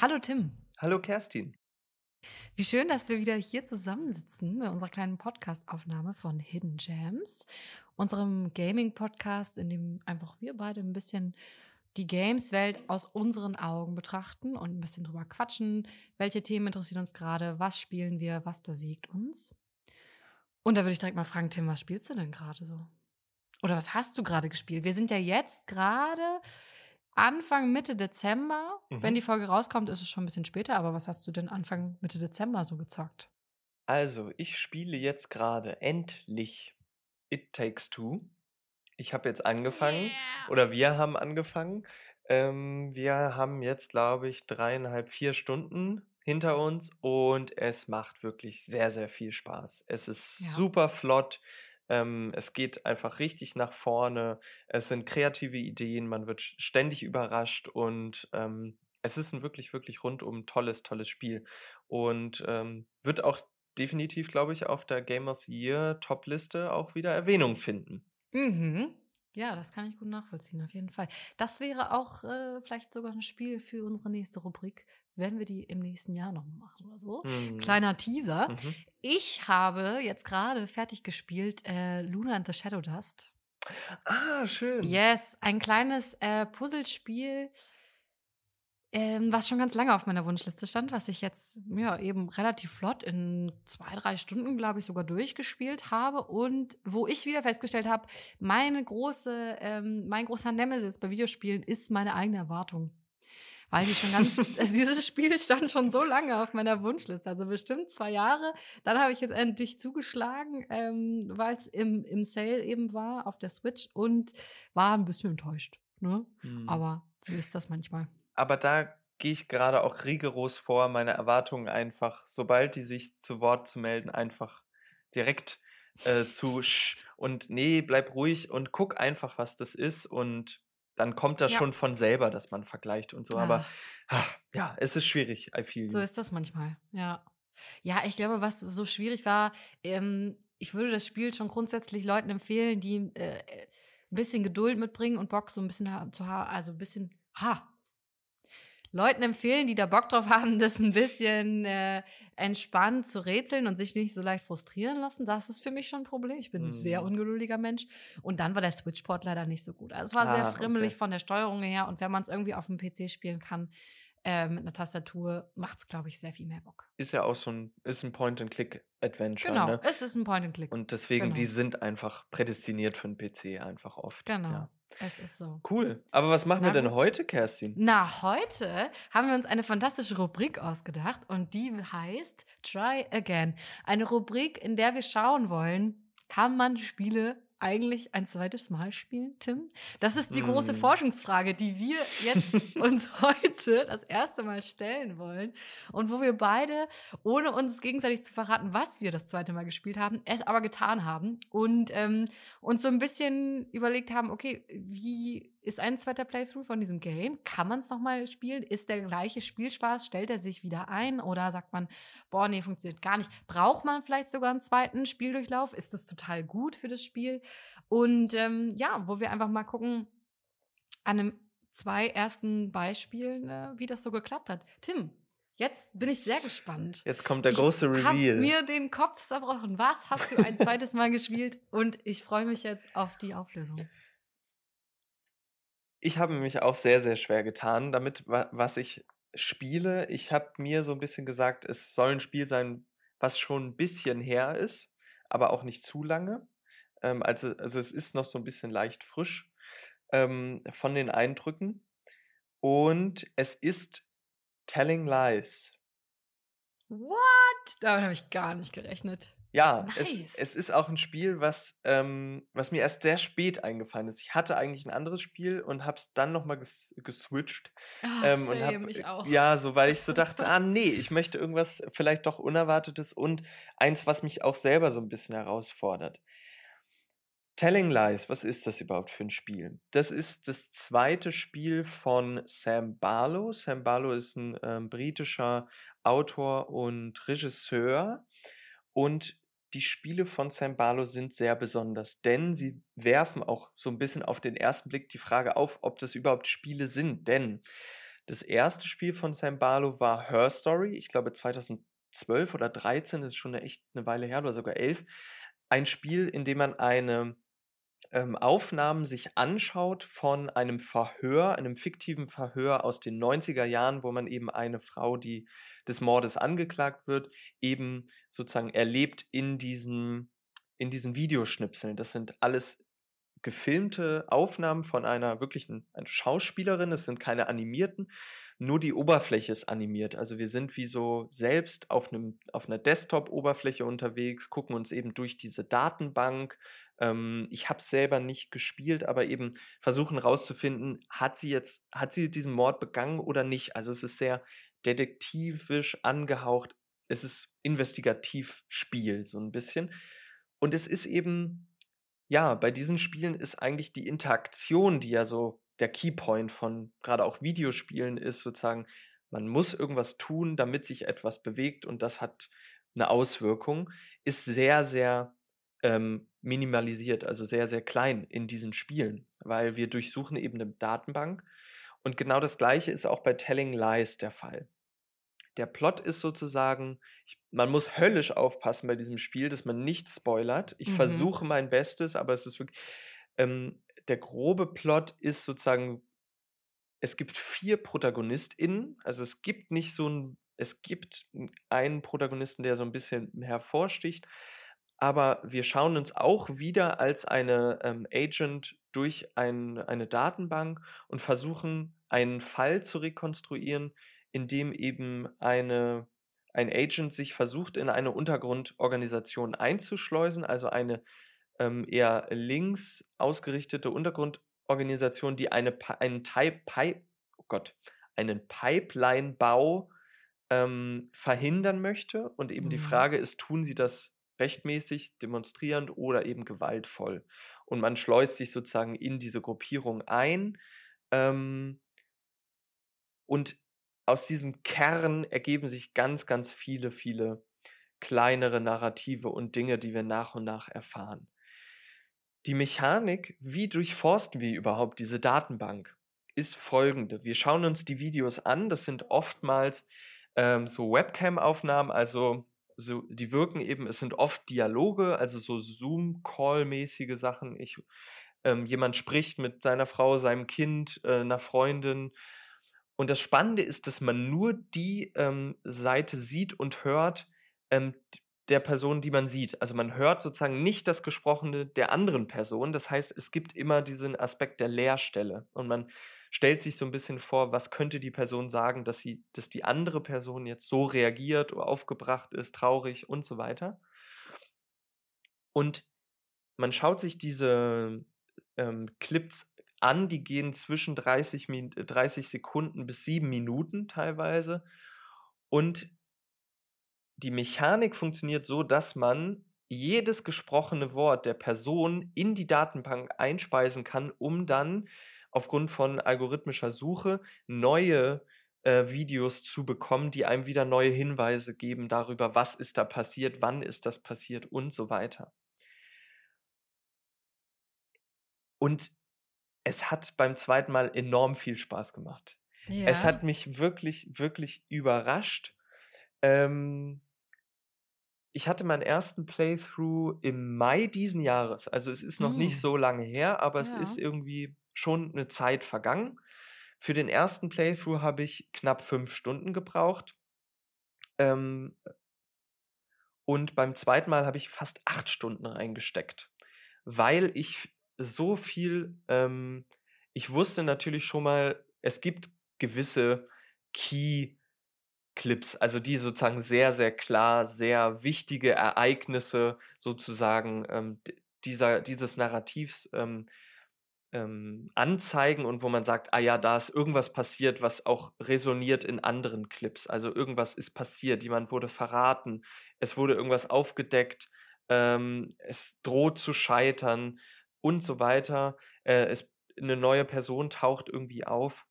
Hallo Tim. Hallo Kerstin. Wie schön, dass wir wieder hier zusammensitzen bei unserer kleinen Podcast-Aufnahme von Hidden Gems, unserem Gaming-Podcast, in dem einfach wir beide ein bisschen die Games-Welt aus unseren Augen betrachten und ein bisschen drüber quatschen. Welche Themen interessieren uns gerade? Was spielen wir? Was bewegt uns? Und da würde ich direkt mal fragen, Tim, was spielst du denn gerade so? Oder was hast du gerade gespielt? Wir sind ja jetzt gerade Anfang, Mitte Dezember. Mhm. Wenn die Folge rauskommt, ist es schon ein bisschen später. Aber was hast du denn Anfang, Mitte Dezember so gezockt? Also, ich spiele jetzt gerade endlich It Takes Two. Ich habe jetzt angefangen, yeah. oder wir haben angefangen. Ähm, wir haben jetzt, glaube ich, dreieinhalb, vier Stunden hinter uns und es macht wirklich sehr, sehr viel Spaß. Es ist ja. super flott. Ähm, es geht einfach richtig nach vorne. Es sind kreative Ideen, man wird ständig überrascht und ähm, es ist ein wirklich, wirklich rundum tolles, tolles Spiel. Und ähm, wird auch definitiv, glaube ich, auf der Game of the Year Top-Liste auch wieder Erwähnung finden. Mhm. Ja, das kann ich gut nachvollziehen, auf jeden Fall. Das wäre auch äh, vielleicht sogar ein Spiel für unsere nächste Rubrik, wenn wir die im nächsten Jahr noch machen oder so. Mhm. Kleiner Teaser. Mhm. Ich habe jetzt gerade fertig gespielt äh, Luna and the Shadow Dust. Ah, schön. Yes, ein kleines äh, Puzzlespiel ähm, was schon ganz lange auf meiner Wunschliste stand, was ich jetzt ja eben relativ flott in zwei, drei Stunden, glaube ich, sogar durchgespielt habe und wo ich wieder festgestellt habe, meine große, ähm, mein großer Nemesis bei Videospielen ist meine eigene Erwartung. Weil die schon ganz, also dieses Spiel stand schon so lange auf meiner Wunschliste, also bestimmt zwei Jahre. Dann habe ich jetzt endlich zugeschlagen, ähm, weil es im, im Sale eben war auf der Switch und war ein bisschen enttäuscht. Ne? Hm. Aber so ist das manchmal aber da gehe ich gerade auch rigoros vor, meine Erwartungen einfach, sobald die sich zu Wort zu melden, einfach direkt äh, zu sch und nee, bleib ruhig und guck einfach, was das ist und dann kommt das ja. schon von selber, dass man vergleicht und so. Ja. Aber ach, ja, es ist schwierig, I feel So ist das manchmal, ja. Ja, ich glaube, was so schwierig war, ähm, ich würde das Spiel schon grundsätzlich Leuten empfehlen, die äh, ein bisschen Geduld mitbringen und Bock so ein bisschen zu haben, also ein bisschen, ha, Leuten empfehlen, die da Bock drauf haben, das ein bisschen äh, entspannt zu rätseln und sich nicht so leicht frustrieren lassen. Das ist für mich schon ein Problem. Ich bin ein sehr mhm. ungeduldiger Mensch. Und dann war der Switchport leider nicht so gut. Also es war ah, sehr frimmelig okay. von der Steuerung her. Und wenn man es irgendwie auf dem PC spielen kann, äh, mit einer Tastatur macht es, glaube ich, sehr viel mehr Bock. Ist ja auch so ein, ist ein Point-and-Click-Adventure. Genau, ne? es ist ein Point-and-Click. Und deswegen, genau. die sind einfach prädestiniert für einen PC einfach oft. Genau. Ja. Es ist so. Cool. Aber was machen Na wir denn gut. heute, Kerstin? Na, heute haben wir uns eine fantastische Rubrik ausgedacht und die heißt Try Again. Eine Rubrik, in der wir schauen wollen, kann man Spiele eigentlich ein zweites Mal spielen, Tim? Das ist die große hm. Forschungsfrage, die wir jetzt uns heute das erste Mal stellen wollen und wo wir beide, ohne uns gegenseitig zu verraten, was wir das zweite Mal gespielt haben, es aber getan haben und ähm, uns so ein bisschen überlegt haben, okay, wie ist ein zweiter Playthrough von diesem Game? Kann man es nochmal spielen? Ist der gleiche Spielspaß? Stellt er sich wieder ein? Oder sagt man, boah, nee, funktioniert gar nicht? Braucht man vielleicht sogar einen zweiten Spieldurchlauf? Ist das total gut für das Spiel? Und ähm, ja, wo wir einfach mal gucken, an einem zwei ersten Beispielen, äh, wie das so geklappt hat. Tim, Jetzt bin ich sehr gespannt. Jetzt kommt der große ich Reveal. Ich mir den Kopf zerbrochen. Was hast du ein zweites Mal gespielt? Und ich freue mich jetzt auf die Auflösung ich habe mich auch sehr, sehr schwer getan damit, was ich spiele. Ich habe mir so ein bisschen gesagt, es soll ein Spiel sein, was schon ein bisschen her ist, aber auch nicht zu lange. Ähm, also, also es ist noch so ein bisschen leicht frisch ähm, von den Eindrücken. Und es ist Telling Lies. What? Damit habe ich gar nicht gerechnet. Ja, nice. es, es, ist auch ein Spiel, was, ähm, was mir erst sehr spät eingefallen ist. Ich hatte eigentlich ein anderes Spiel und habe es dann nochmal ges geswitcht. Oh, ähm, und hab, ich auch. Ja, so weil ich so dachte, ah nee, ich möchte irgendwas vielleicht doch Unerwartetes und eins, was mich auch selber so ein bisschen herausfordert. Telling Lies, was ist das überhaupt für ein Spiel? Das ist das zweite Spiel von Sam Barlow. Sam Barlow ist ein ähm, britischer Autor und Regisseur. Und die Spiele von Sam Barlow sind sehr besonders, denn sie werfen auch so ein bisschen auf den ersten Blick die Frage auf, ob das überhaupt Spiele sind. Denn Das erste Spiel von Sam Barlow war Her Story, ich glaube 2012 oder 13, das ist schon echt eine Weile her, oder sogar 11. Ein Spiel, in dem man eine ähm, Aufnahmen sich anschaut von einem Verhör, einem fiktiven Verhör aus den 90er Jahren, wo man eben eine Frau, die des Mordes angeklagt wird, eben sozusagen erlebt in diesen, in diesen Videoschnipseln. Das sind alles gefilmte Aufnahmen von einer wirklichen Schauspielerin. Es sind keine animierten, nur die Oberfläche ist animiert. Also wir sind wie so selbst auf, einem, auf einer Desktop-Oberfläche unterwegs, gucken uns eben durch diese Datenbank. Ähm, ich habe es selber nicht gespielt, aber eben versuchen rauszufinden, hat sie jetzt, hat sie diesen Mord begangen oder nicht. Also es ist sehr detektivisch angehaucht. Es ist investigativ Spiel, so ein bisschen. Und es ist eben ja, bei diesen Spielen ist eigentlich die Interaktion, die ja so der Keypoint von gerade auch Videospielen ist, sozusagen, man muss irgendwas tun, damit sich etwas bewegt und das hat eine Auswirkung, ist sehr, sehr ähm, minimalisiert, also sehr, sehr klein in diesen Spielen, weil wir durchsuchen eben eine Datenbank. Und genau das gleiche ist auch bei Telling Lies der Fall. Der Plot ist sozusagen, ich, man muss höllisch aufpassen bei diesem Spiel, dass man nicht spoilert. Ich mhm. versuche mein Bestes, aber es ist wirklich. Ähm, der grobe Plot ist sozusagen, es gibt vier ProtagonistInnen, also es gibt nicht so ein, es gibt einen Protagonisten, der so ein bisschen hervorsticht, aber wir schauen uns auch wieder als eine ähm, Agent durch ein, eine Datenbank und versuchen, einen Fall zu rekonstruieren, in dem eben eine, ein Agent sich versucht, in eine Untergrundorganisation einzuschleusen, also eine ähm, eher links ausgerichtete Untergrundorganisation, die eine, einen, Pipe, oh Gott, einen Pipeline-Bau ähm, verhindern möchte. Und eben mhm. die Frage ist, tun sie das rechtmäßig, demonstrierend oder eben gewaltvoll? Und man schleust sich sozusagen in diese Gruppierung ein. Ähm, und aus diesem Kern ergeben sich ganz, ganz viele, viele kleinere Narrative und Dinge, die wir nach und nach erfahren. Die Mechanik, wie durchforsten wir überhaupt diese Datenbank, ist folgende. Wir schauen uns die Videos an, das sind oftmals ähm, so Webcam-Aufnahmen, also so, die wirken eben, es sind oft Dialoge, also so Zoom-Call-mäßige Sachen. Ich, ähm, jemand spricht mit seiner Frau, seinem Kind, äh, einer Freundin, und das Spannende ist, dass man nur die ähm, Seite sieht und hört ähm, der Person, die man sieht. Also man hört sozusagen nicht das Gesprochene der anderen Person. Das heißt, es gibt immer diesen Aspekt der Leerstelle. Und man stellt sich so ein bisschen vor, was könnte die Person sagen, dass sie, dass die andere Person jetzt so reagiert oder aufgebracht ist, traurig und so weiter. Und man schaut sich diese ähm, Clips an, die gehen zwischen 30, 30 Sekunden bis 7 Minuten teilweise. Und die Mechanik funktioniert so, dass man jedes gesprochene Wort der Person in die Datenbank einspeisen kann, um dann aufgrund von algorithmischer Suche neue äh, Videos zu bekommen, die einem wieder neue Hinweise geben darüber, was ist da passiert, wann ist das passiert und so weiter. Und es hat beim zweiten Mal enorm viel Spaß gemacht. Ja. Es hat mich wirklich, wirklich überrascht. Ähm, ich hatte meinen ersten Playthrough im Mai diesen Jahres. Also es ist noch hm. nicht so lange her, aber ja. es ist irgendwie schon eine Zeit vergangen. Für den ersten Playthrough habe ich knapp fünf Stunden gebraucht. Ähm, und beim zweiten Mal habe ich fast acht Stunden reingesteckt, weil ich so viel, ähm, ich wusste natürlich schon mal, es gibt gewisse Key-Clips, also die sozusagen sehr, sehr klar, sehr wichtige Ereignisse sozusagen ähm, dieser, dieses Narrativs ähm, ähm, anzeigen und wo man sagt, ah ja, da ist irgendwas passiert, was auch resoniert in anderen Clips. Also irgendwas ist passiert, jemand wurde verraten, es wurde irgendwas aufgedeckt, ähm, es droht zu scheitern und so weiter. Äh, es, eine neue Person taucht irgendwie auf.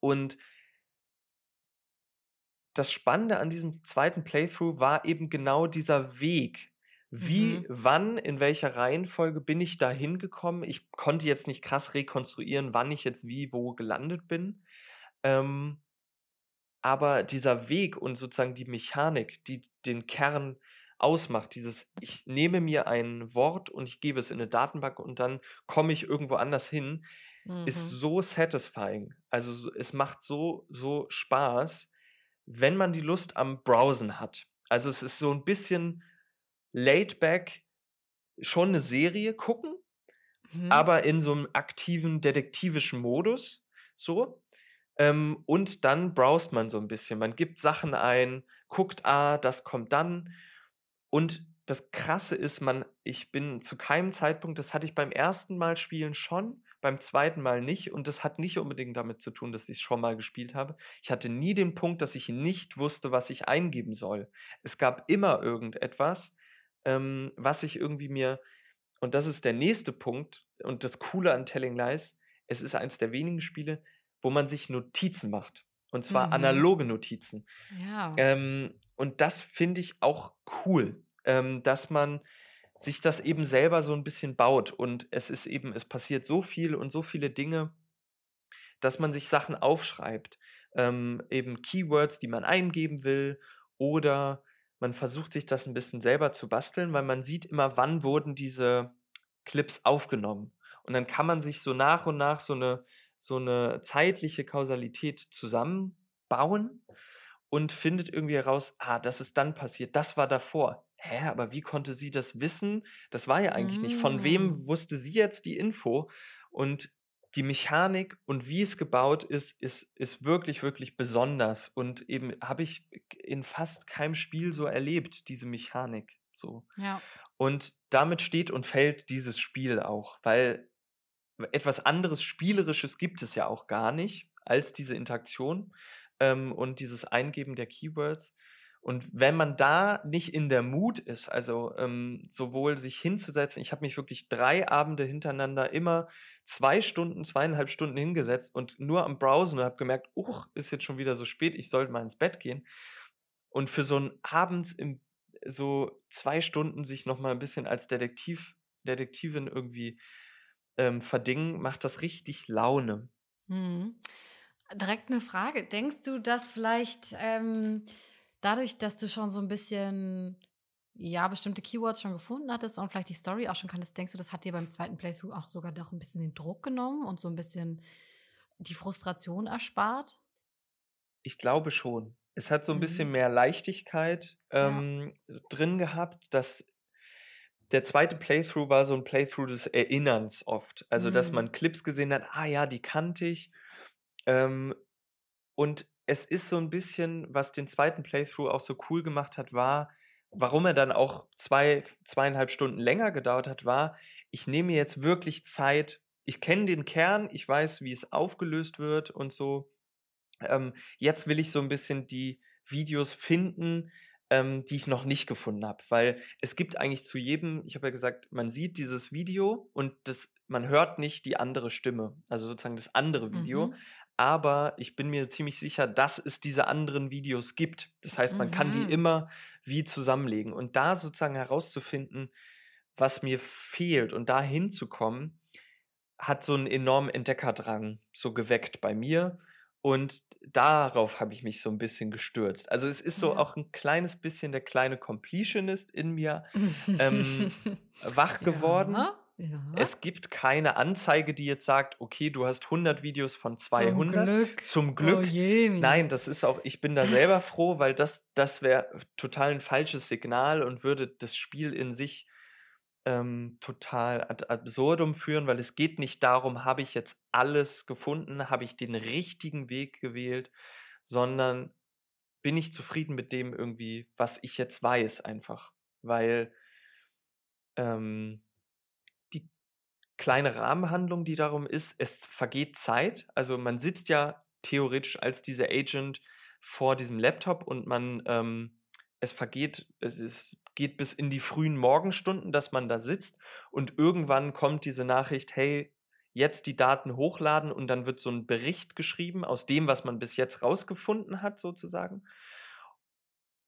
Und das Spannende an diesem zweiten Playthrough war eben genau dieser Weg. Wie, mhm. wann, in welcher Reihenfolge bin ich da hingekommen? Ich konnte jetzt nicht krass rekonstruieren, wann ich jetzt wie, wo gelandet bin. Ähm, aber dieser Weg und sozusagen die Mechanik, die den Kern ausmacht, dieses, ich nehme mir ein Wort und ich gebe es in eine Datenbank und dann komme ich irgendwo anders hin, mhm. ist so satisfying. Also es macht so, so Spaß, wenn man die Lust am Browsen hat. Also es ist so ein bisschen laid back, schon eine Serie gucken, mhm. aber in so einem aktiven detektivischen Modus. So. Ähm, und dann browst man so ein bisschen. Man gibt Sachen ein, guckt, ah, das kommt dann. Und das Krasse ist, man, ich bin zu keinem Zeitpunkt, das hatte ich beim ersten Mal spielen schon, beim zweiten Mal nicht. Und das hat nicht unbedingt damit zu tun, dass ich es schon mal gespielt habe. Ich hatte nie den Punkt, dass ich nicht wusste, was ich eingeben soll. Es gab immer irgendetwas, ähm, was ich irgendwie mir, und das ist der nächste Punkt und das Coole an Telling Lies, es ist eines der wenigen Spiele, wo man sich Notizen macht. Und zwar mhm. analoge Notizen. Ja. Ähm, und das finde ich auch cool, ähm, dass man sich das eben selber so ein bisschen baut. Und es ist eben, es passiert so viel und so viele Dinge, dass man sich Sachen aufschreibt. Ähm, eben Keywords, die man eingeben will oder man versucht sich das ein bisschen selber zu basteln, weil man sieht immer, wann wurden diese Clips aufgenommen. Und dann kann man sich so nach und nach so eine, so eine zeitliche Kausalität zusammenbauen und findet irgendwie heraus, ah, das ist dann passiert, das war davor. Hä, aber wie konnte sie das wissen? Das war ja eigentlich mm. nicht. Von wem mm. wusste sie jetzt die Info? Und die Mechanik und wie es gebaut ist, ist, ist wirklich, wirklich besonders. Und eben habe ich in fast keinem Spiel so erlebt, diese Mechanik. So. Ja. Und damit steht und fällt dieses Spiel auch, weil etwas anderes Spielerisches gibt es ja auch gar nicht als diese Interaktion ähm, und dieses Eingeben der Keywords. Und wenn man da nicht in der Mut ist, also ähm, sowohl sich hinzusetzen, ich habe mich wirklich drei Abende hintereinander immer zwei Stunden, zweieinhalb Stunden hingesetzt und nur am Browsen und habe gemerkt, uch, ist jetzt schon wieder so spät, ich sollte mal ins Bett gehen. Und für so ein abends im, so zwei Stunden sich nochmal ein bisschen als Detektiv, Detektivin irgendwie ähm, verdingen, macht das richtig Laune. Hm. Direkt eine Frage. Denkst du, dass vielleicht ähm, dadurch, dass du schon so ein bisschen ja, bestimmte Keywords schon gefunden hattest und vielleicht die Story auch schon kanntest, denkst du, das hat dir beim zweiten Playthrough auch sogar doch ein bisschen den Druck genommen und so ein bisschen die Frustration erspart? Ich glaube schon. Es hat so ein mhm. bisschen mehr Leichtigkeit ähm, ja. drin gehabt, dass der zweite Playthrough war so ein Playthrough des Erinnerns oft. Also, mhm. dass man Clips gesehen hat, ah ja, die kannte ich. Ähm, und es ist so ein bisschen, was den zweiten Playthrough auch so cool gemacht hat, war, warum er dann auch zwei, zweieinhalb Stunden länger gedauert hat, war, ich nehme jetzt wirklich Zeit. Ich kenne den Kern, ich weiß, wie es aufgelöst wird und so. Ähm, jetzt will ich so ein bisschen die Videos finden, ähm, die ich noch nicht gefunden habe, weil es gibt eigentlich zu jedem, ich habe ja gesagt, man sieht dieses Video und das, man hört nicht die andere Stimme, also sozusagen das andere Video, mhm aber ich bin mir ziemlich sicher, dass es diese anderen Videos gibt. Das heißt, man mhm. kann die mhm. immer wie zusammenlegen. Und da sozusagen herauszufinden, was mir fehlt und da hinzukommen, hat so einen enormen Entdeckerdrang so geweckt bei mir. Und darauf habe ich mich so ein bisschen gestürzt. Also es ist so ja. auch ein kleines bisschen der kleine Completionist in mir ähm, wach geworden. Ja. Ja. Es gibt keine Anzeige, die jetzt sagt, okay, du hast 100 Videos von 200. Zum Glück. Zum Glück. Oh je, Nein, das ist auch, ich bin da selber froh, weil das, das wäre total ein falsches Signal und würde das Spiel in sich ähm, total ad absurdum führen, weil es geht nicht darum, habe ich jetzt alles gefunden, habe ich den richtigen Weg gewählt, sondern bin ich zufrieden mit dem irgendwie, was ich jetzt weiß einfach. Weil ähm, kleine Rahmenhandlung, die darum ist, es vergeht Zeit. Also man sitzt ja theoretisch als dieser Agent vor diesem Laptop und man, ähm, es vergeht, es ist, geht bis in die frühen Morgenstunden, dass man da sitzt und irgendwann kommt diese Nachricht, hey, jetzt die Daten hochladen und dann wird so ein Bericht geschrieben aus dem, was man bis jetzt rausgefunden hat, sozusagen.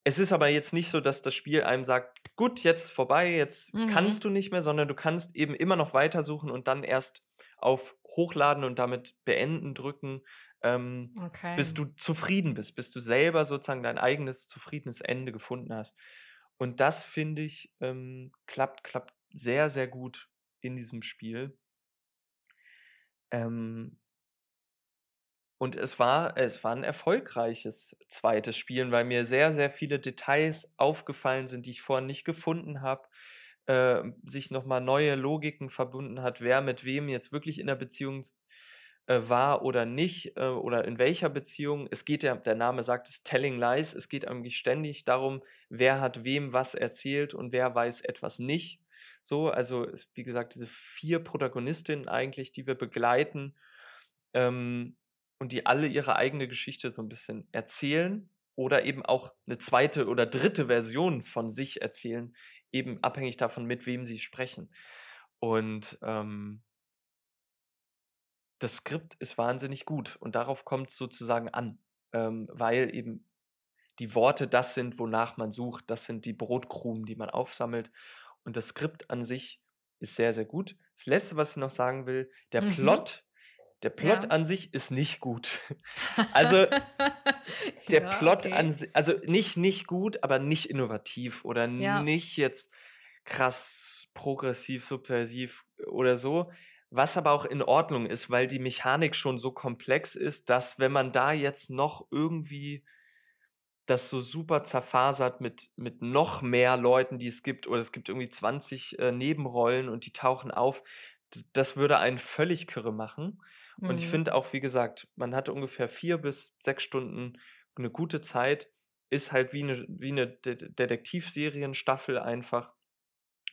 Es ist aber jetzt nicht so, dass das Spiel einem sagt, gut, jetzt ist vorbei, jetzt mhm. kannst du nicht mehr, sondern du kannst eben immer noch weitersuchen und dann erst auf Hochladen und damit beenden drücken, ähm, Okay. bis du zufrieden bist, bis du selber sozusagen dein eigenes zufriedenes Ende gefunden hast. Und das finde ich ähm, klappt, klappt sehr, sehr gut in diesem Spiel. Ähm, und es war, es war ein erfolgreiches zweites Spielen, weil mir sehr, sehr viele Details aufgefallen sind, die ich vorher nicht gefunden habe. Äh, sich nochmal neue Logiken verbunden hat, wer mit wem jetzt wirklich in der Beziehung äh, war oder nicht, äh, oder in welcher Beziehung. Es geht ja, der Name sagt es, Telling Lies. Es geht eigentlich ständig darum, wer hat wem was erzählt und wer weiß etwas nicht. So, also wie gesagt, diese vier Protagonistinnen eigentlich, die wir begleiten ähm, und die alle ihre eigene Geschichte so ein bisschen erzählen oder eben auch eine zweite oder dritte Version von sich erzählen, eben abhängig davon, mit wem sie sprechen. Und ähm, das Skript ist wahnsinnig gut und darauf kommt es sozusagen an, ähm, weil eben die Worte das sind, wonach man sucht, das sind die Brotkrumen, die man aufsammelt und das Skript an sich ist sehr, sehr gut. Das Letzte, was ich noch sagen will, der Mhm. Plot, der Plot Ja. an sich ist nicht gut. Also der Ja, Plot okay. an si also nicht nicht gut, aber nicht innovativ oder Ja. nicht jetzt krass progressiv, subversiv oder so. Was aber auch in Ordnung ist, weil die Mechanik schon so komplex ist, dass wenn man da jetzt noch irgendwie das so super zerfasert mit, mit noch mehr Leuten, die es gibt, oder es gibt irgendwie 20 äh, Nebenrollen und die tauchen auf, das würde einen völlig kirre machen. Und ich Mhm. finde auch, wie gesagt, man hatte ungefähr vier bis sechs Stunden eine gute Zeit, ist halt wie eine, wie eine De Detektivserienstaffel einfach.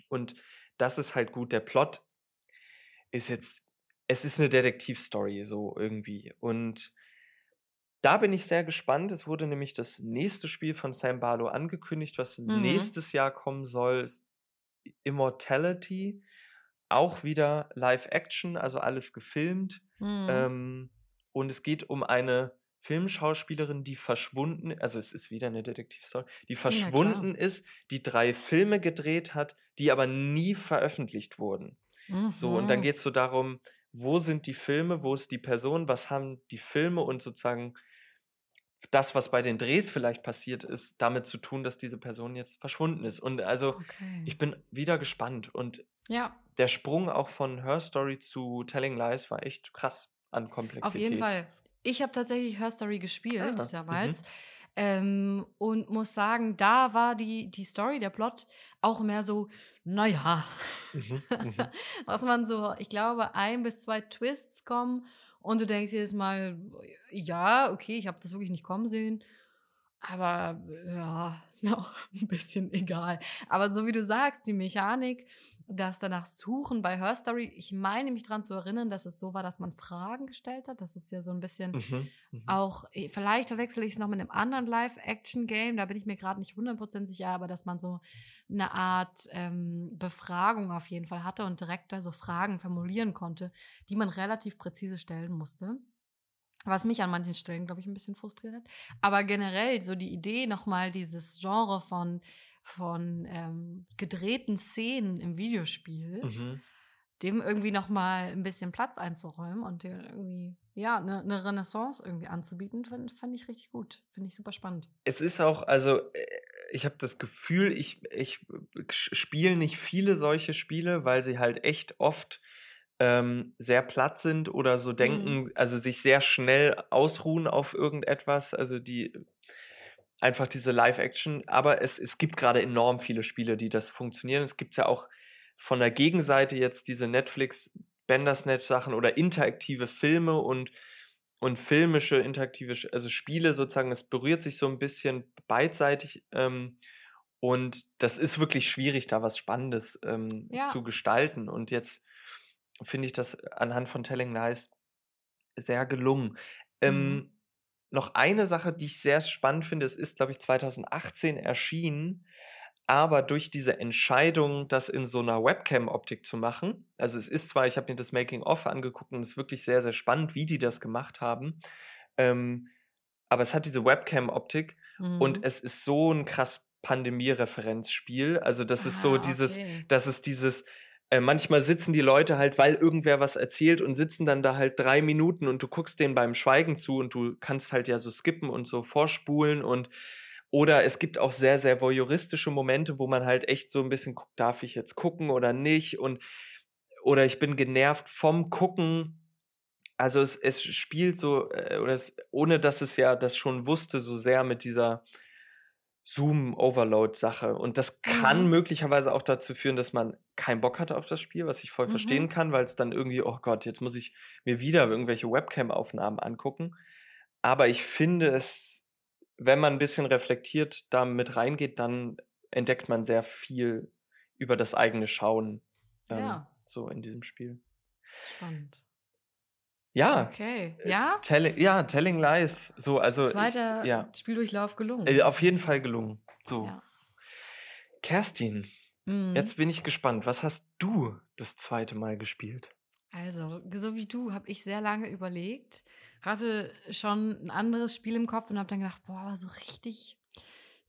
Und das ist halt gut. Der Plot ist jetzt, es ist eine Detektivstory so irgendwie. Und da bin ich sehr gespannt. Es wurde nämlich das nächste Spiel von Sam Barlow angekündigt, was Mhm. nächstes Jahr kommen soll. Immortality. Auch wieder Live-Action, also alles gefilmt. Mhm. Ähm, und es geht um eine Filmschauspielerin, die verschwunden, also es ist wieder eine Detektivstory, die verschwunden ist, die drei Filme gedreht hat, die aber nie veröffentlicht wurden. So, und dann Mhm. geht es so darum, wo sind die Filme, wo ist die Person, was haben die Filme und sozusagen das, was bei den Drehs vielleicht passiert ist, damit zu tun, dass diese Person jetzt verschwunden ist. Und also Okay. ich bin wieder gespannt. Und Ja, der Sprung auch von Her Story zu Telling Lies war echt krass an Komplexität. auf jeden Fall. Ich habe tatsächlich Her Story gespielt Ah, damals. Ähm, und muss sagen, da war die, die Story, der Plot auch mehr so, naja, Mhm, mhm. dass man so, ich glaube, ein bis zwei Twists kommen und du denkst jedes Mal, ja, okay, ich habe das wirklich nicht kommen sehen. Aber ja, ist mir auch ein bisschen egal. Aber so wie du sagst, die Mechanik, das danach Suchen bei Her Story, ich meine mich daran zu erinnern, dass es so war, dass man Fragen gestellt hat. Das ist ja so ein bisschen Mhm, mhm. auch, eh, vielleicht verwechsel ich es noch mit einem anderen Live-Action-Game, da bin ich mir gerade nicht 100% sicher, aber dass man so eine Art ähm, Befragung auf jeden Fall hatte und direkt da so Fragen formulieren konnte, die man relativ präzise stellen musste. Was mich an manchen Stellen, glaube ich, ein bisschen frustriert hat. Aber generell so die Idee, nochmal dieses Genre von, von ähm, gedrehten Szenen im Videospiel, Mhm. dem irgendwie nochmal ein bisschen Platz einzuräumen und dem irgendwie, ja, eine ne Renaissance irgendwie anzubieten, fand, fand ich richtig gut. Finde ich super spannend. Es ist auch, also äh, ich habe das Gefühl, ich, ich spiele nicht viele solche Spiele, weil sie halt echt oft ähm, sehr platt sind oder so denken, also sich sehr schnell ausruhen auf irgendetwas, also die einfach diese Live-Action, aber es, es gibt gerade enorm viele Spiele, die das funktionieren. Es gibt ja auch von der Gegenseite jetzt diese Netflix Bandersnatch-Sachen oder interaktive Filme und, und filmische, interaktive, also Spiele sozusagen, es berührt sich so ein bisschen beidseitig ähm, und das ist wirklich schwierig, da was Spannendes ähm, Ja. zu gestalten. Und jetzt finde ich das anhand von Telling Lies sehr gelungen. Ähm, Mhm. noch eine Sache, die ich sehr spannend finde, es ist, glaube ich, 2018 erschienen, aber durch diese Entscheidung, das in so einer Webcam-Optik zu machen, also es ist zwar, ich habe mir das Making-of angeguckt und es ist wirklich sehr, sehr spannend, wie die das gemacht haben, ähm, aber es hat diese Webcam-Optik Mhm. und es ist so ein krass Pandemie-Referenzspiel. Also das ist so Ah, dieses, okay. das ist dieses, äh, manchmal sitzen die Leute halt, weil irgendwer was erzählt und sitzen dann da halt drei Minuten und du guckst denen beim Schweigen zu und du kannst halt ja so skippen und so vorspulen und oder es gibt auch sehr, sehr voyeuristische Momente, wo man halt echt so ein bisschen guckt, darf ich jetzt gucken oder nicht und oder ich bin genervt vom Gucken. Also es, es spielt so, äh, oder es, ohne dass es ja das schon wusste, so sehr mit dieser Zoom-Overload-Sache. Und das kann Mhm. möglicherweise auch dazu führen, dass man keinen Bock hatte auf das Spiel, was ich voll verstehen Mhm. kann, weil es dann irgendwie, oh Gott, jetzt muss ich mir wieder irgendwelche Webcam-Aufnahmen angucken. Aber ich finde es, wenn man ein bisschen reflektiert da mit reingeht, dann entdeckt man sehr viel über das eigene Schauen ähm, Ja. so in diesem Spiel. Spannend. Ja, Okay. äh, Ja? Telling, ja, Telling Lies. So, also ich, Zweiter ja, Spieldurchlauf gelungen. äh, auf jeden Fall gelungen. So, Ja. Kerstin, Mhm. jetzt bin ich gespannt. Was hast du das zweite Mal gespielt? Also, so wie du, habe ich sehr lange überlegt, hatte schon ein anderes Spiel im Kopf und habe dann gedacht, boah, aber so richtig,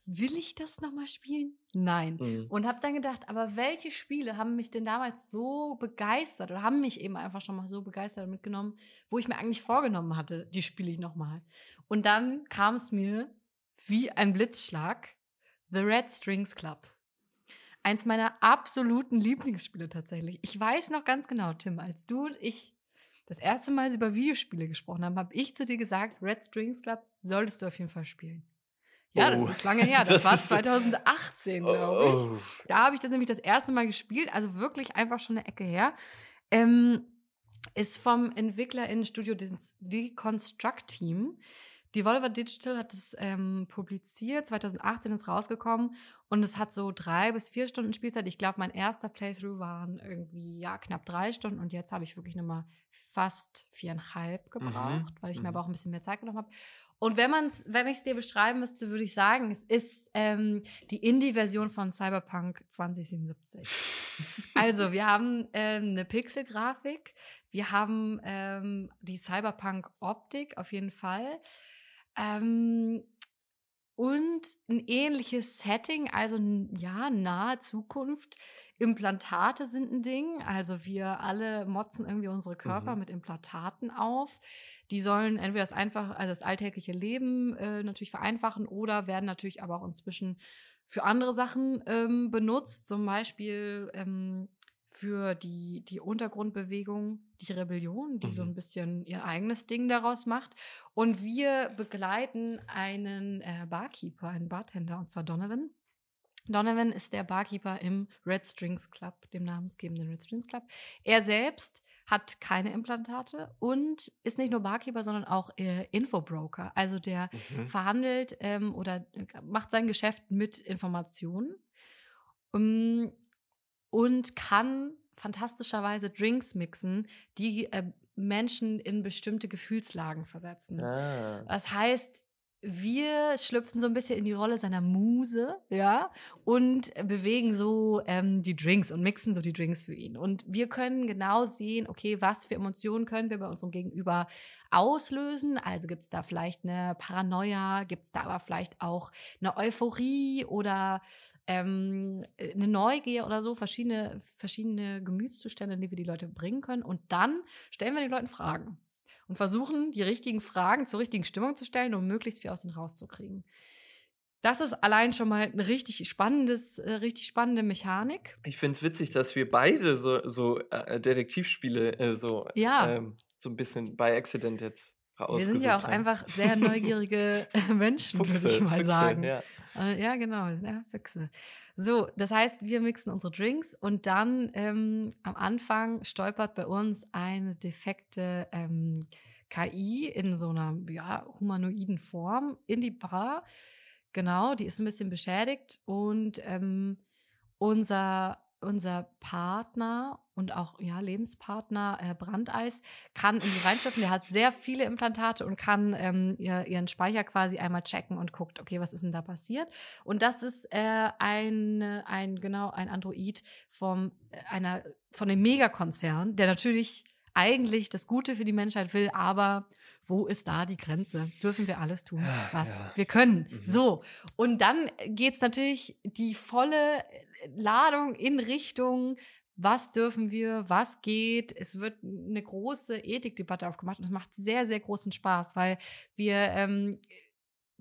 will ich das nochmal spielen? Nein. Mhm. Und habe dann gedacht, aber welche Spiele haben mich denn damals so begeistert oder haben mich eben einfach schon mal so begeistert mitgenommen, wo ich mir eigentlich vorgenommen hatte, die spiele ich nochmal. Und dann kam es mir wie ein Blitzschlag, The Red Strings Club. Eins meiner absoluten Lieblingsspiele tatsächlich. Ich weiß noch ganz genau, Tim, als du und ich das erste Mal über Videospiele gesprochen haben, habe ich zu dir gesagt, Red Strings Club solltest du auf jeden Fall spielen. Ja, Oh. das ist lange her. Das, Das war ist- 2018, glaube ich. Oh, Da habe ich das nämlich das erste Mal gespielt, also wirklich einfach schon eine Ecke her. Ähm, ist vom EntwicklerInnen-Studio Des- Deconstruct Team. Devolver Digital hat es ähm, publiziert, 2018 ist rausgekommen und es hat so drei bis vier Stunden Spielzeit. Ich glaube, mein erster Playthrough waren irgendwie ja knapp drei Stunden und jetzt habe ich wirklich nochmal fast viereinhalb gebraucht, weil ich mir mhm. aber auch ein bisschen mehr Zeit genommen habe. Und wenn man's, wenn ich es dir beschreiben müsste, würde ich sagen, es ist ähm, die Indie-Version von Cyberpunk 2077. Also, wir haben ähm, eine Pixel-Grafik, wir haben ähm, die Cyberpunk-Optik auf jeden Fall. Ähm, und ein ähnliches Setting, also ja, nahe Zukunft. Implantate sind ein Ding. Also wir alle motzen irgendwie unsere Körper Mhm. mit Implantaten auf. Die sollen entweder das einfach, also das alltägliche Leben äh, natürlich vereinfachen oder werden natürlich aber auch inzwischen für andere Sachen ähm, benutzt, zum Beispiel ähm, für die, die Untergrundbewegung, die Rebellion, die so Mhm. ein bisschen ihr eigenes Ding daraus macht. Und wir begleiten einen äh, Barkeeper, einen Bartender, und zwar Donovan. Donovan ist der Barkeeper im Red Strings Club, dem namensgebenden Red Strings Club. Er selbst hat keine Implantate und ist nicht nur Barkeeper, sondern auch äh, Infobroker. Also der Mhm. verhandelt ähm, oder macht sein Geschäft mit Informationen ähm, und kann fantastischerweise Drinks mixen, die äh, Menschen in bestimmte Gefühlslagen versetzen. Ah. Das heißt, wir schlüpfen so ein bisschen in die Rolle seiner Muse, ja, und bewegen so ähm, die Drinks und mixen so die Drinks für ihn. Und wir können genau sehen, okay, was für Emotionen können wir bei unserem Gegenüber auslösen. Also gibt es da vielleicht eine Paranoia, gibt es da aber vielleicht auch eine Euphorie oder ähm, eine Neugier oder so, verschiedene, verschiedene Gemütszustände, die wir die Leute bringen können. Und dann stellen wir den Leuten Fragen und versuchen, die richtigen Fragen zur richtigen Stimmung zu stellen, um möglichst viel aus ihnen rauszukriegen. Das ist allein schon mal eine richtig spannendes, äh, richtig spannende Mechanik. Ich finde es witzig, dass wir beide so, so äh, Detektivspiele äh, so, Ja. ähm, so ein bisschen bei Accident jetzt Wir sind ja auch haben. einfach sehr neugierige Menschen, würde ich mal Füchse, sagen. Ja. Äh, Ja, genau, wir sind einfach Füchse. So, das heißt, wir mixen unsere Drinks und dann ähm, am Anfang stolpert bei uns eine defekte ähm, KI in so einer ja, humanoiden Form in die Bar. Genau, die ist ein bisschen beschädigt und ähm, unser, unser Partner und auch ja, Lebenspartner äh, Brandeis kann in die reinschöpfen. Der hat sehr viele Implantate und kann ähm, ihr, ihren Speicher quasi einmal checken und guckt, okay, was ist denn da passiert? Und das ist äh, ein, ein genau ein Android vom äh, einer von dem Megakonzern, der natürlich eigentlich das Gute für die Menschheit will, aber wo ist da die Grenze? Dürfen wir alles tun, was Ja. wir können? Mhm. So. Und dann geht's natürlich die volle Ladung in Richtung was dürfen wir, was geht. Es wird eine große Ethikdebatte aufgemacht und es macht sehr, sehr großen Spaß, weil wir ähm,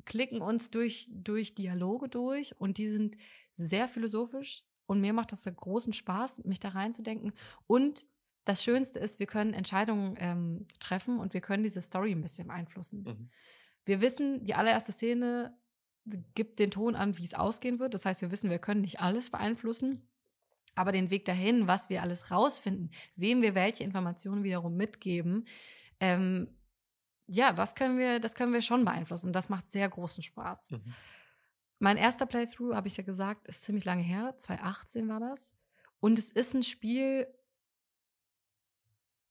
klicken uns durch, durch Dialoge durch und die sind sehr philosophisch und mir macht das großen Spaß, mich da reinzudenken und das Schönste ist, wir können Entscheidungen ähm, treffen und wir können diese Story ein bisschen beeinflussen. Mhm. Wir wissen, die allererste Szene gibt den Ton an, wie es ausgehen wird. Das heißt, wir wissen, wir können nicht alles beeinflussen. Aber den Weg dahin, was wir alles rausfinden, wem wir welche Informationen wiederum mitgeben, ähm, ja, das können wir, das können wir schon beeinflussen. Das macht sehr großen Spaß. Mhm. Mein erster Playthrough, habe ich ja gesagt, ist ziemlich lange her. 2018 war das. Und es ist ein Spiel,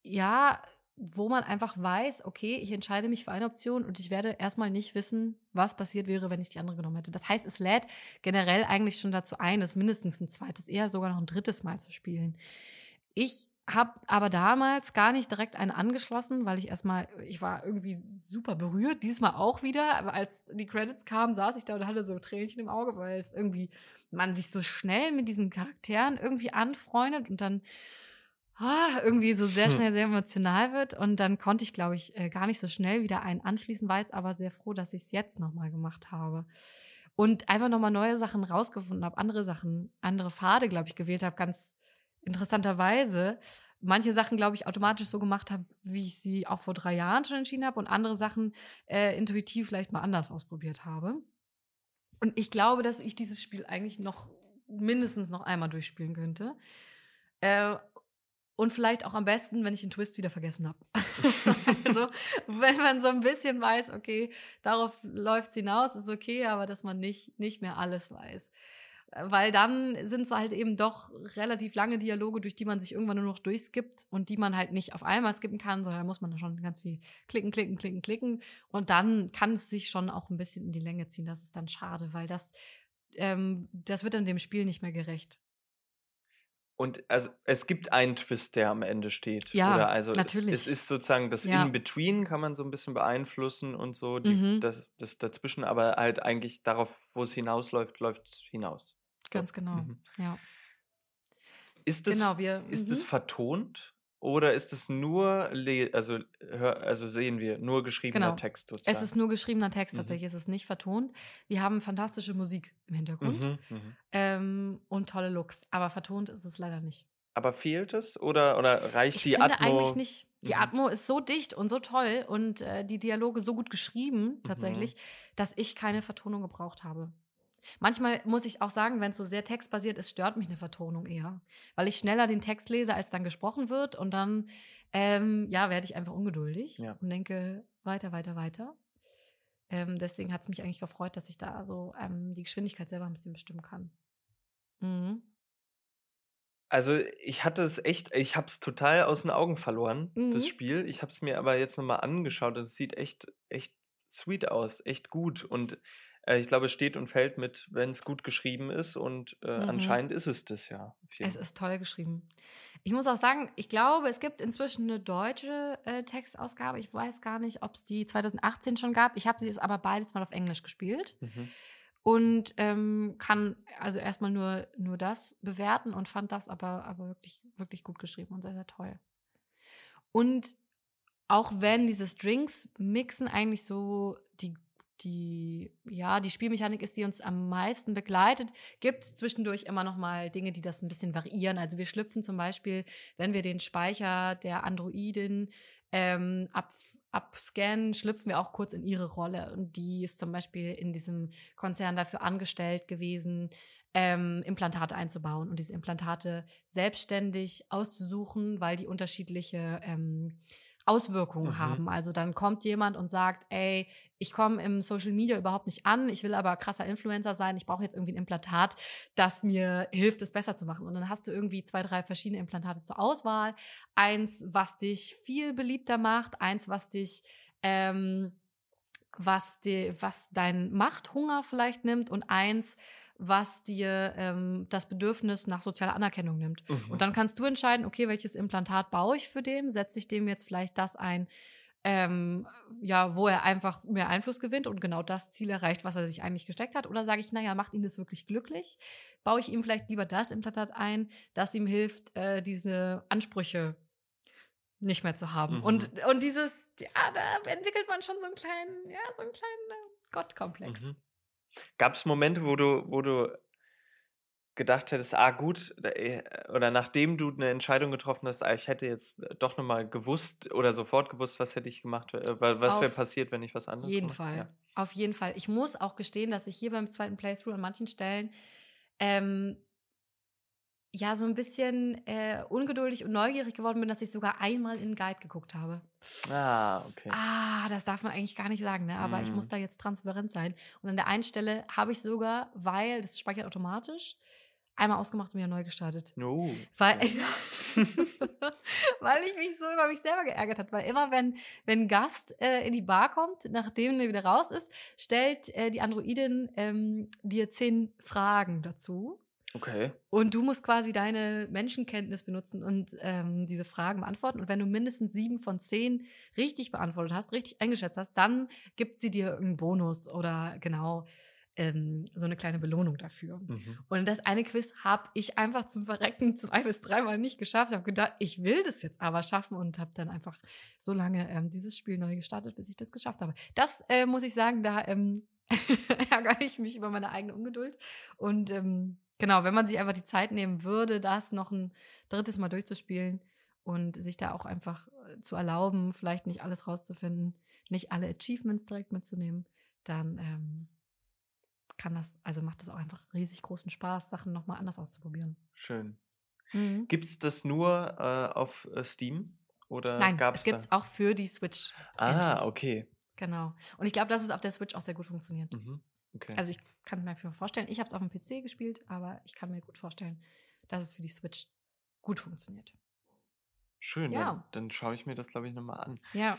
ja, wo man einfach weiß, okay, ich entscheide mich für eine Option und ich werde erstmal nicht wissen, was passiert wäre, wenn ich die andere genommen hätte. Das heißt, es lädt generell eigentlich schon dazu ein, es mindestens ein zweites, eher sogar noch ein drittes Mal zu spielen. Ich habe aber damals gar nicht direkt eine angeschlossen, weil ich erstmal, ich war irgendwie super berührt, diesmal auch wieder, aber als die Credits kamen, saß ich da und hatte so Tränchen im Auge, weil es irgendwie man sich so schnell mit diesen Charakteren irgendwie anfreundet und dann ah, irgendwie so sehr hm. schnell sehr emotional wird. Und dann konnte ich, glaube ich, äh, gar nicht so schnell wieder einen anschließen, war jetzt aber sehr froh, dass ich es jetzt nochmal gemacht habe. Und einfach nochmal neue Sachen rausgefunden habe, andere Sachen, andere Pfade, glaube ich, gewählt habe, ganz interessanterweise. Manche Sachen, glaube ich, automatisch so gemacht habe, wie ich sie auch vor drei Jahren schon entschieden habe und andere Sachen äh, intuitiv vielleicht mal anders ausprobiert habe. Und ich glaube, dass ich dieses Spiel eigentlich noch mindestens noch einmal durchspielen könnte. Äh, und vielleicht auch am besten, wenn ich den Twist wieder vergessen habe. also, wenn man so ein bisschen weiß, okay, darauf läuft es hinaus, ist okay, aber dass man nicht, nicht mehr alles weiß. Weil dann sind es halt eben doch relativ lange Dialoge, durch die man sich irgendwann nur noch durchskippt und die man halt nicht auf einmal skippen kann, sondern da muss man schon ganz viel klicken, klicken, klicken, klicken. Und dann kann es sich schon auch ein bisschen in die Länge ziehen. Das ist dann schade, weil das, ähm, das wird dann dem Spiel nicht mehr gerecht. Und also es gibt einen Twist, der am Ende steht. Ja, oder? Also natürlich. Es, es ist sozusagen das ja. In-Between kann man so ein bisschen beeinflussen und so, die, mhm. das, das, dazwischen, aber halt eigentlich darauf, wo es hinausläuft, läuft es hinaus. So. Ganz genau, mhm. ja. Ist das, genau, wir, ist das mhm. vertont? Oder ist es nur, also, also sehen wir, nur geschriebener genau. Text sozusagen? Es ist nur geschriebener Text mhm. tatsächlich, es ist nicht vertont. Wir haben fantastische Musik im Hintergrund mhm, mhm, ähm, und tolle Looks, aber vertont ist es leider nicht. Aber fehlt es oder, oder reicht ich die finde Atmo? eigentlich nicht. Die mhm. Atmo ist so dicht und so toll und äh, die Dialoge so gut geschrieben mhm. tatsächlich, dass ich keine Vertonung gebraucht habe. Manchmal muss ich auch sagen, wenn es so sehr textbasiert ist, stört mich eine Vertonung eher. Weil ich schneller den Text lese, als dann gesprochen wird. Und dann, ähm, ja, werde ich einfach ungeduldig ja. und denke weiter, weiter, weiter. Ähm, deswegen hat es mich eigentlich gefreut, dass ich da so ähm, die Geschwindigkeit selber ein bisschen bestimmen kann. Mhm. Also ich hatte es echt, ich habe es total aus den Augen verloren, mhm. das Spiel. Ich habe es mir aber jetzt nochmal angeschaut und es sieht echt, echt sweet aus, echt gut. Und ich glaube, es steht und fällt mit, wenn es gut geschrieben ist und äh, mhm. anscheinend ist es das ja. Es ist toll geschrieben. Ich muss auch sagen, ich glaube, es gibt inzwischen eine deutsche äh, Textausgabe. Ich weiß gar nicht, ob es die 2018 schon gab. Ich habe sie jetzt aber beides mal auf Englisch gespielt. Mhm. Und ähm, kann also erstmal nur, nur das bewerten und fand das aber, aber wirklich, wirklich gut geschrieben und sehr, sehr toll. Und auch wenn dieses Drinks-Mixen eigentlich so die die, ja, die Spielmechanik ist, die uns am meisten begleitet, gibt es zwischendurch immer noch mal Dinge, die das ein bisschen variieren. Also wir schlüpfen zum Beispiel, wenn wir den Speicher der Androidin ähm, ab, abscannen, schlüpfen wir auch kurz in ihre Rolle. Und die ist zum Beispiel in diesem Konzern dafür angestellt gewesen, ähm, Implantate einzubauen und diese Implantate selbstständig auszusuchen, weil die unterschiedliche ähm, Auswirkungen mhm. haben. Also dann kommt jemand und sagt, ey, ich komme im Social Media überhaupt nicht an, ich will aber krasser Influencer sein, ich brauche jetzt irgendwie ein Implantat, das mir hilft, es besser zu machen. Und dann hast du irgendwie zwei, drei verschiedene Implantate zur Auswahl. Eins, was dich viel beliebter macht, eins, was dich ähm, was dir, was dein Machthunger vielleicht nimmt und eins, was dir ähm, das Bedürfnis nach sozialer Anerkennung nimmt. Mhm. Und dann kannst du entscheiden, okay, welches Implantat baue ich für den? Setze ich dem jetzt vielleicht das ein, ähm, ja, wo er einfach mehr Einfluss gewinnt und genau das Ziel erreicht, was er sich eigentlich gesteckt hat? Oder sage ich, naja, macht ihn das wirklich glücklich? Baue ich ihm vielleicht lieber das im Tatat ein, das ihm hilft, äh, diese Ansprüche nicht mehr zu haben. Mhm. Und, und dieses, ja, da entwickelt man schon so einen kleinen, ja, so einen kleinen äh, Gottkomplex. Mhm. Gab es Momente, wo du, wo du gedacht hättest, ah gut, äh, oder nachdem du eine Entscheidung getroffen hast, ah, ich hätte jetzt doch nochmal gewusst oder sofort gewusst, was hätte ich gemacht, äh, was wäre passiert, wenn ich was anderes Auf jeden gemacht? Fall. Ja. Auf jeden Fall. Ich muss auch gestehen, dass ich hier beim zweiten Playthrough an manchen Stellen ähm, ja so ein bisschen äh, ungeduldig und neugierig geworden bin, dass ich sogar einmal in den Guide geguckt habe. Ah, okay. Ah, das darf man eigentlich gar nicht sagen, ne? Aber ich Mhm. muss da jetzt transparent sein. Und an der einen Stelle habe ich sogar, weil das speichert automatisch, einmal ausgemacht und wieder neu gestartet. No. Weil, weil ich mich so über mich selber geärgert habe. Weil immer, wenn, wenn ein Gast äh, in die Bar kommt, nachdem er wieder raus ist, stellt äh, die Androidin ähm, dir zehn Fragen dazu. Okay. Und du musst quasi deine Menschenkenntnis benutzen und ähm, diese Fragen beantworten. Und wenn du mindestens sieben von zehn richtig beantwortet hast, richtig eingeschätzt hast, dann gibt sie dir irgendeinen Bonus oder genau ähm, so eine kleine Belohnung dafür. Mhm. Und das eine Quiz habe ich einfach zum Verrecken zwei bis dreimal nicht geschafft. Ich habe gedacht, ich will das jetzt aber schaffen und habe dann einfach so lange ähm, dieses Spiel neu gestartet, bis ich das geschafft habe. Das äh, muss ich sagen, da ähm, ärgere ich mich über meine eigene Ungeduld. Und ähm, genau, wenn man sich einfach die Zeit nehmen würde, das noch ein drittes Mal durchzuspielen und sich da auch einfach äh, zu erlauben, vielleicht nicht alles rauszufinden, nicht alle Achievements direkt mitzunehmen, dann ähm, kann das, also macht das auch einfach riesig großen Spaß, Sachen nochmal anders auszuprobieren. Schön. Mhm. Gibt es das nur äh, auf äh, Steam? Oder Nein, gab's es gibt es auch für die Switch. Ah, endlich. okay. Genau. Und ich glaube, dass es auf der Switch auch sehr gut funktioniert. Mhm. Okay. Also ich kann es mir einfach vorstellen. Ich habe es auf dem PC gespielt, aber ich kann mir gut vorstellen, dass es für die Switch gut funktioniert. Schön, ja. dann, dann schaue ich mir das, glaube ich, nochmal an. Ja.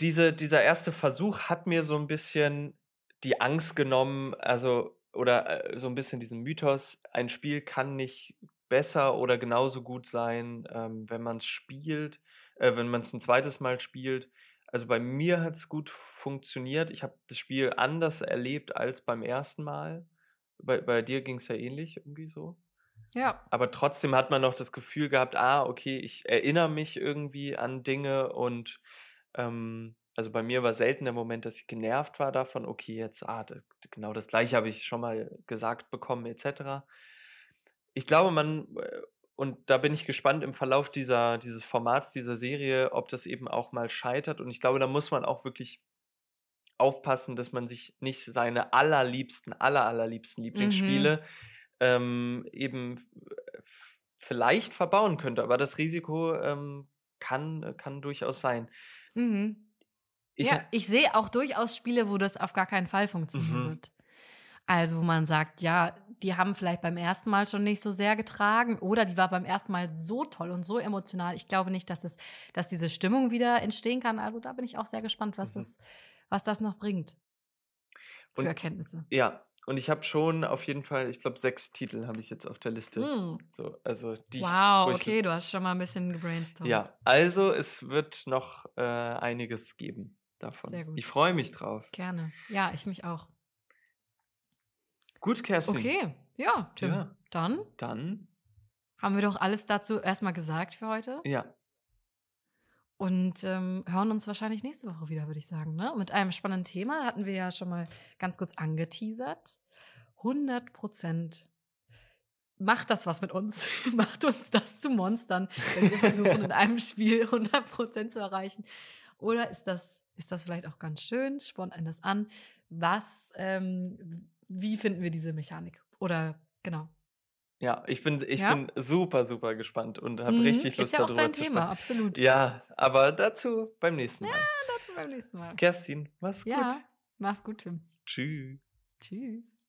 Diese, dieser erste Versuch hat mir so ein bisschen die Angst genommen, also, oder äh, so ein bisschen diesen Mythos, ein Spiel kann nicht besser oder genauso gut sein, ähm, wenn man es spielt, äh, wenn man es ein zweites Mal spielt. Also bei mir hat es gut funktioniert. Ich habe das Spiel anders erlebt als beim ersten Mal. Bei, bei dir ging es ja ähnlich irgendwie so. Ja. Aber trotzdem hat man noch das Gefühl gehabt, ah, okay, ich erinnere mich irgendwie an Dinge und ähm, also bei mir war selten der Moment, dass ich genervt war davon, okay, jetzt, ah, das, genau das gleiche habe ich schon mal gesagt bekommen, etc. Ich glaube, man, äh, und da bin ich gespannt im Verlauf dieser, dieses Formats, dieser Serie, ob das eben auch mal scheitert. Und ich glaube, da muss man auch wirklich aufpassen, dass man sich nicht seine allerliebsten, aller, allerliebsten Lieblingsspiele ähm, eben f- vielleicht verbauen könnte. Aber das Risiko ähm, kann, kann durchaus sein. Mhm. Ich, ja, ich sehe auch durchaus Spiele, wo das auf gar keinen Fall funktionieren Mhm. wird. Also wo man sagt, ja, die haben vielleicht beim ersten Mal schon nicht so sehr getragen oder die war beim ersten Mal so toll und so emotional. Ich glaube nicht, dass es, dass diese Stimmung wieder entstehen kann. Also da bin ich auch sehr gespannt, was Mhm. das, was das noch bringt für Und- Erkenntnisse. Ja, und ich habe schon auf jeden Fall, ich glaube, sechs Titel habe ich jetzt auf der Liste. Hm. So, also die Wow, wo ich- okay, du hast schon mal ein bisschen gebrainstormt. Ja, also es wird noch äh, einiges geben davon. Sehr gut. Ich freue mich drauf. Gerne. Ja, ich mich auch. Gut, Kerstin. Okay, ja, Tim. Ja. Dann Dann, haben wir doch alles dazu erstmal gesagt für heute. ja, Und ähm, hören uns wahrscheinlich nächste Woche wieder, würde ich sagen. Ne? Mit einem spannenden Thema hatten wir ja schon mal ganz kurz angeteasert. 100 Prozent macht das was mit uns. macht uns das zu Monstern, wenn wir versuchen, in einem Spiel 100 Prozent zu erreichen. Oder ist das, ist das vielleicht auch ganz schön? Spornt einen das an? Was, ähm, wie finden wir diese Mechanik? Oder genau. ja, ich bin, ich Ja? bin super, super gespannt und habe Mhm, richtig Lust Ist ja auch darüber dein zu Thema, sprechen. absolut. Ja, aber dazu beim nächsten Mal. Dazu beim nächsten Mal. Kerstin, mach's Ja, gut. mach's gut, Tim. Tschüss. Tschüss.